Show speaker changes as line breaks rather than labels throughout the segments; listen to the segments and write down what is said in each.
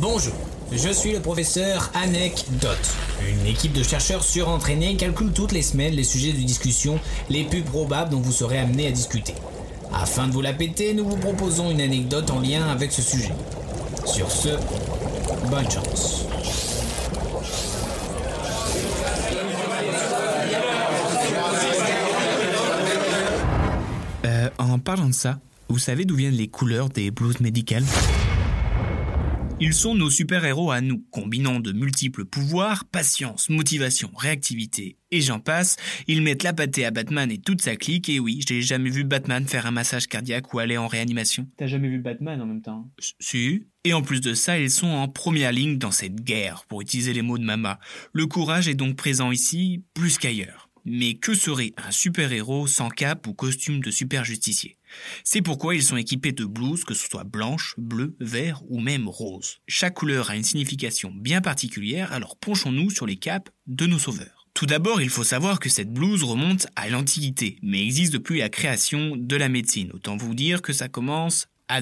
Bonjour, je suis le professeur Anecdote. Une équipe de chercheurs surentraînés calcule toutes les semaines les sujets de discussion les plus probables dont vous serez amené à discuter. Afin de vous la péter, nous vous proposons une anecdote en lien avec ce sujet. Sur ce, bonne chance.
Euh, en parlant de ça, vous savez d'où viennent les couleurs des blouses médicales? Ils sont nos super-héros à nous, combinant de multiples pouvoirs, patience, motivation, réactivité, et j'en passe. Ils mettent la pâtée à Batman et toute sa clique, et oui, j'ai jamais vu Batman faire un massage cardiaque ou aller en réanimation.
T'as jamais vu Batman en même temps?
Si. Et en plus de ça, ils sont en première ligne dans cette guerre, pour utiliser les mots de Mama. Le courage est donc présent ici, plus qu'ailleurs. Mais que serait un super-héros sans cape ou costume de super-justicier? C'est pourquoi ils sont équipés de blouses, que ce soit blanche, bleue, vert ou même rose. Chaque couleur a une signification bien particulière, alors penchons-nous sur les capes de nos sauveurs. Tout d'abord, il faut savoir que cette blouse remonte à l'Antiquité, mais existe depuis la création de la médecine. Autant vous dire que ça commence à.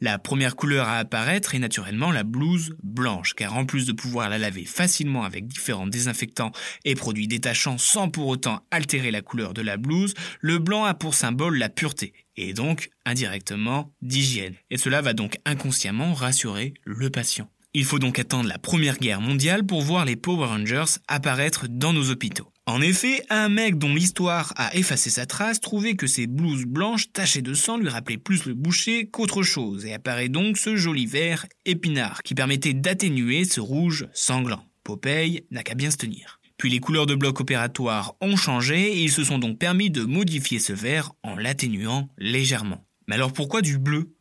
La première couleur à apparaître est naturellement la blouse blanche, car en plus de pouvoir la laver facilement avec différents désinfectants et produits détachants sans pour autant altérer la couleur de la blouse, le blanc a pour symbole la pureté, et donc indirectement d'hygiène. Et cela va donc inconsciemment rassurer le patient. Il faut donc attendre la Première Guerre mondiale pour voir les Power Rangers apparaître dans nos hôpitaux. En effet, un mec dont l'histoire a effacé sa trace trouvait que ses blouses blanches tachées de sang lui rappelaient plus le boucher qu'autre chose, et apparaît donc ce joli vert épinard qui permettait d'atténuer ce rouge sanglant. Popeye n'a qu'à bien se tenir. Puis les couleurs de bloc opératoire ont changé et ils se sont donc permis de modifier ce vert en l'atténuant légèrement. Mais alors pourquoi du bleu?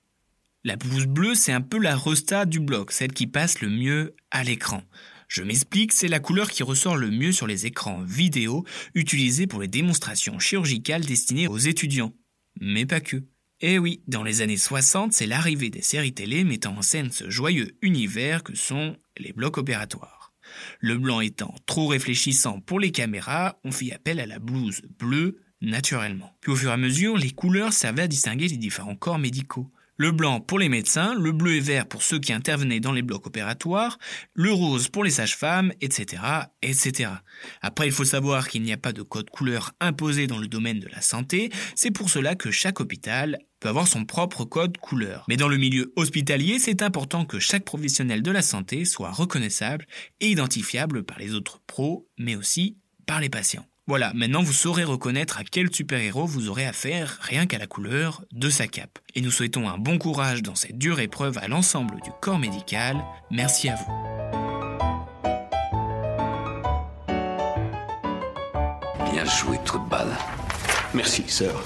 La blouse bleue, c'est un peu la resta du bloc, celle qui passe le mieux à l'écran. Je m'explique, c'est la couleur qui ressort le mieux sur les écrans vidéo utilisés pour les démonstrations chirurgicales destinées aux étudiants. Mais pas que. Eh oui, dans les années 60, c'est l'arrivée des séries télé mettant en scène ce joyeux univers que sont les blocs opératoires. Le blanc étant trop réfléchissant pour les caméras, on fit appel à la blouse bleue naturellement. Puis au fur et à mesure, les couleurs servaient à distinguer les différents corps médicaux. Le blanc pour les médecins, le bleu et vert pour ceux qui intervenaient dans les blocs opératoires, le rose pour les sages-femmes, etc., etc. Après, il faut savoir qu'il n'y a pas de code couleur imposé dans le domaine de la santé, c'est pour cela que chaque hôpital peut avoir son propre code couleur. Mais dans le milieu hospitalier, c'est important que chaque professionnel de la santé soit reconnaissable et identifiable par les autres pros, mais aussi par les patients. Voilà, maintenant vous saurez reconnaître à quel super-héros vous aurez affaire rien qu'à la couleur de sa cape. Et nous souhaitons un bon courage dans cette dure épreuve à l'ensemble du corps médical. Merci à vous.
Bien joué, trou.
Merci, sœur.